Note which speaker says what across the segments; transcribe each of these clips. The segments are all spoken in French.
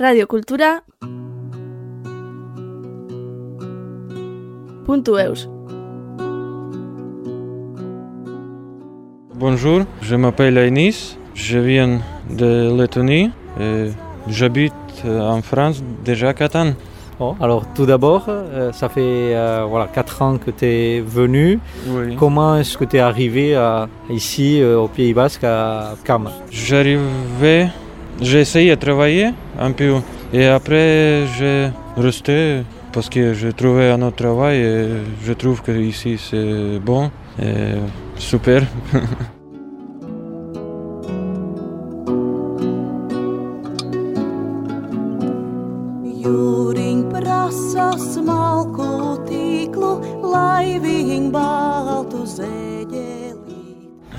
Speaker 1: radiokultura puntu eus.
Speaker 2: Bonjour, je m'appelle Aïnis, je viens de Lettonie et j'habite en France déjà 4 ans.
Speaker 3: Bon, alors tout d'abord, euh, ça fait euh, voilà, 4 ans que tu es venu.
Speaker 2: Oui.
Speaker 3: Comment est-ce que tu es arrivé à- ici euh, au Pays Basque à Cam?
Speaker 2: J'arrivais, j'ai essayé de travailler un peu et après j'ai resté parce que j'ai trouvé un autre travail et je trouve que ici c'est bon et super.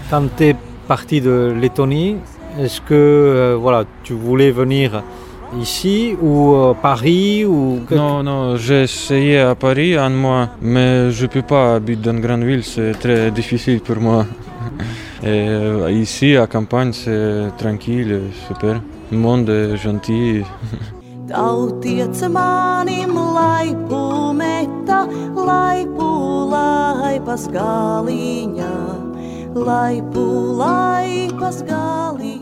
Speaker 3: Quand tu es parti de Lettonie, est-ce que euh, voilà, tu voulais venir ici ou euh, Paris ou
Speaker 2: Non, non, j'ai essayé à Paris un mois, mais je peux pas habiter dans une grande ville, c'est très difficile pour moi. Et euh, ici, à campagne, c'est tranquille, super. Le monde est gentil.
Speaker 4: Tautiec manim laipu meta, laipu laipas galiņā, laipu laipas galiņā.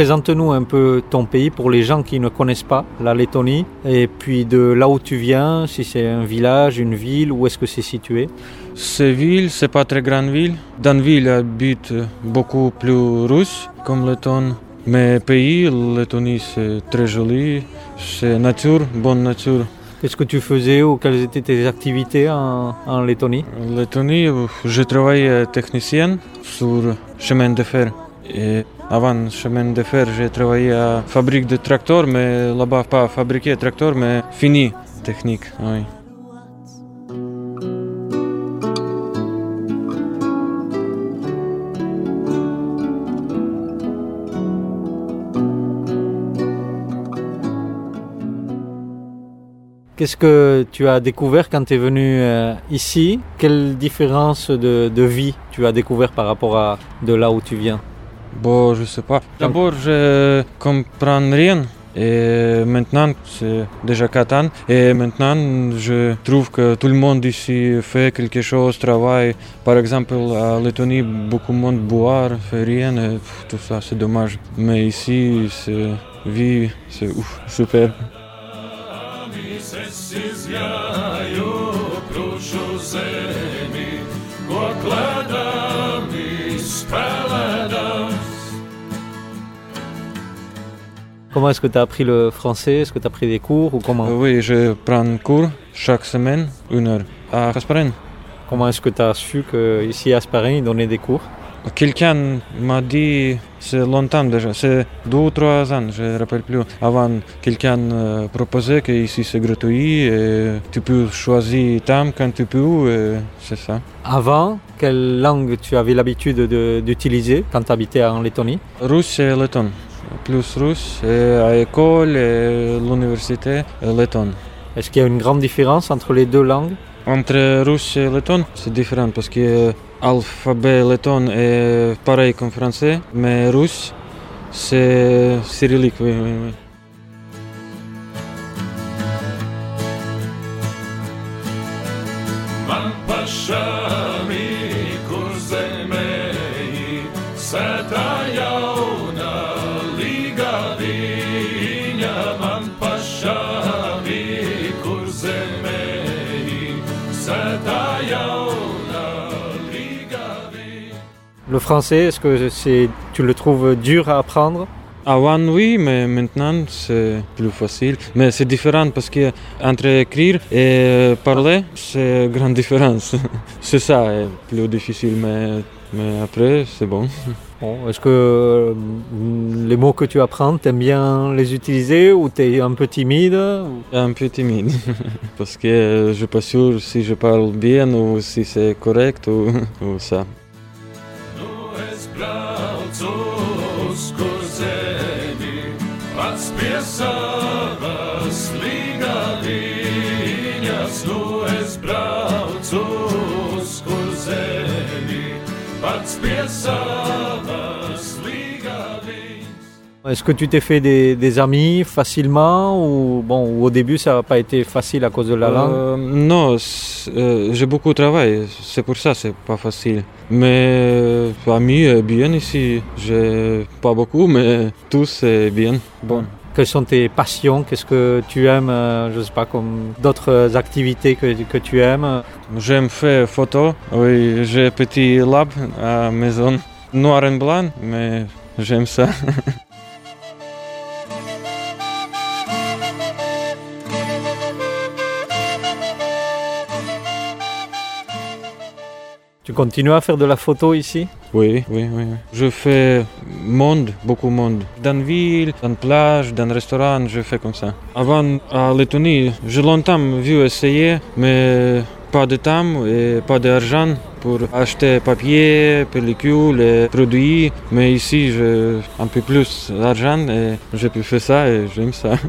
Speaker 3: Présente-nous un peu ton pays pour les gens qui ne connaissent pas la Lettonie et puis de là où tu viens, si c'est un village, une ville, où est-ce que c'est situé?
Speaker 2: Ces villes, c'est pas très grande ville. Dans la ville habitent beaucoup plus russes, comme Letton. Mais pays, Lettonie, c'est très joli. C'est nature, bonne nature.
Speaker 3: Qu'est-ce que tu faisais ou quelles étaient tes activités en, en Lettonie?
Speaker 2: Lettonie, je travaillais technicien sur chemin de fer. Et avant chemin de fer, j'ai travaillé à fabrique de tracteurs, mais là-bas pas fabriquer tracteurs, mais fini technique. Oui.
Speaker 3: Qu'est-ce que tu as découvert quand tu es venu euh, ici? Quelle différence de, de vie tu as découvert par rapport à de là où tu viens?
Speaker 2: Bon, je sais pas. D'abord, je comprends rien. Et maintenant, c'est déjà 4 ans. Et maintenant, je trouve que tout le monde ici fait quelque chose, travaille. Par exemple, à Lettonie, beaucoup de monde boire, fait rien. Tout ça, c'est dommage. Mais ici, c'est vie, c'est ouf, super.
Speaker 3: Comment est-ce que tu as appris le français? Est-ce que tu as pris des cours ou comment?
Speaker 2: Oui, je prends cours chaque semaine, une heure, à Casparène.
Speaker 3: Comment est-ce que tu as su qu'ici à Asparin, ils donnaient des cours?
Speaker 2: Quelqu'un m'a dit, c'est longtemps déjà, c'est deux ou trois ans, je ne me rappelle plus. Avant, quelqu'un euh, proposait que ici c'est gratuit et tu peux choisir temps quand tu peux, c'est ça.
Speaker 3: Avant, quelle langue tu avais l'habitude de- d'utiliser quand tu habitais en Lettonie?
Speaker 2: Russe et letton. Plus russe, et à l'école et l'université, et letton.
Speaker 3: Est-ce qu'il y a une grande différence entre les deux langues?
Speaker 2: Entre russe et letton, c'est différent parce que l'alphabet letton est pareil comme français, mais russe, c'est cyrillique, oui, oui, oui.
Speaker 3: Le français, est-ce que c'est, tu le trouves dur à apprendre?
Speaker 2: Avant, oui, mais maintenant, c'est plus facile. Mais c'est différent parce que entre écrire et parler, c'est une grande différence. c'est ça, plus difficile, mais, mais après, c'est bon.
Speaker 3: Bon, Est-ce que euh, les mots que tu apprends, tu aimes bien les utiliser ou tu es un peu timide?
Speaker 2: Un peu timide, parce que je ne suis pas sûr si je parle bien ou si c'est correct ou, ou ça.
Speaker 5: Braucu uz pats pie savas.
Speaker 3: Est-ce que tu t'es fait des, des amis facilement ou bon ou au début ça n'a pas été facile à cause de la langue?
Speaker 2: Euh, non, c'est- euh, j'ai beaucoup travaillé, c'est pour ça c'est pas facile. Mais euh, amis, bien ici, j'ai pas beaucoup, mais tous c'est bien.
Speaker 3: Bon. Quelles sont tes passions Qu'est-ce que tu aimes euh, Je sais pas, comme d'autres activités que, que tu aimes?
Speaker 2: J'aime faire photo, oui, j'ai un petit lab à maison, noir et blanc, mais j'aime ça.
Speaker 3: Tu continues à faire de la photo ici?
Speaker 2: Oui, oui, oui. Je fais monde, beaucoup monde. Dans la ville, dans la plage, dans le restaurant, je fais comme ça. Avant, à Lettonie, j'ai longtemps vu essayer, mais pas de temps et pas d'argent pour acheter papier, pellicule et produits. Mais ici, j'ai un peu plus d'argent et je peux faire ça et j'aime ça.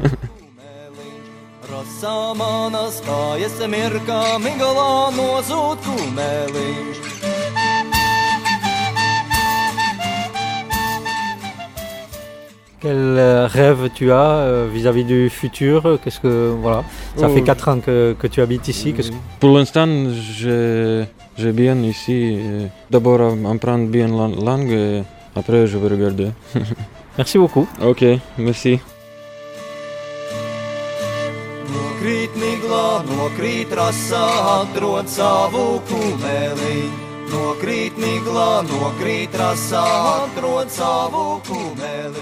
Speaker 3: Quel euh, rêve tu as euh, vis-à-vis du futur? Qu'est-ce que voilà Ça
Speaker 2: Oh.
Speaker 3: fait 4 ans que, que tu habites ici. Qu'est-ce que-
Speaker 2: Pour l'instant, je, je bien ici. et D'abord, apprendre bien la langue et après, je vais regarder.
Speaker 3: Merci beaucoup.
Speaker 2: Ok, merci.
Speaker 1: Nokrīt miglā, nokrīt rasā, atrod savu kumeliņu. Nokrīt miglā, nokrīt rasā, atrod savu kumeliņu.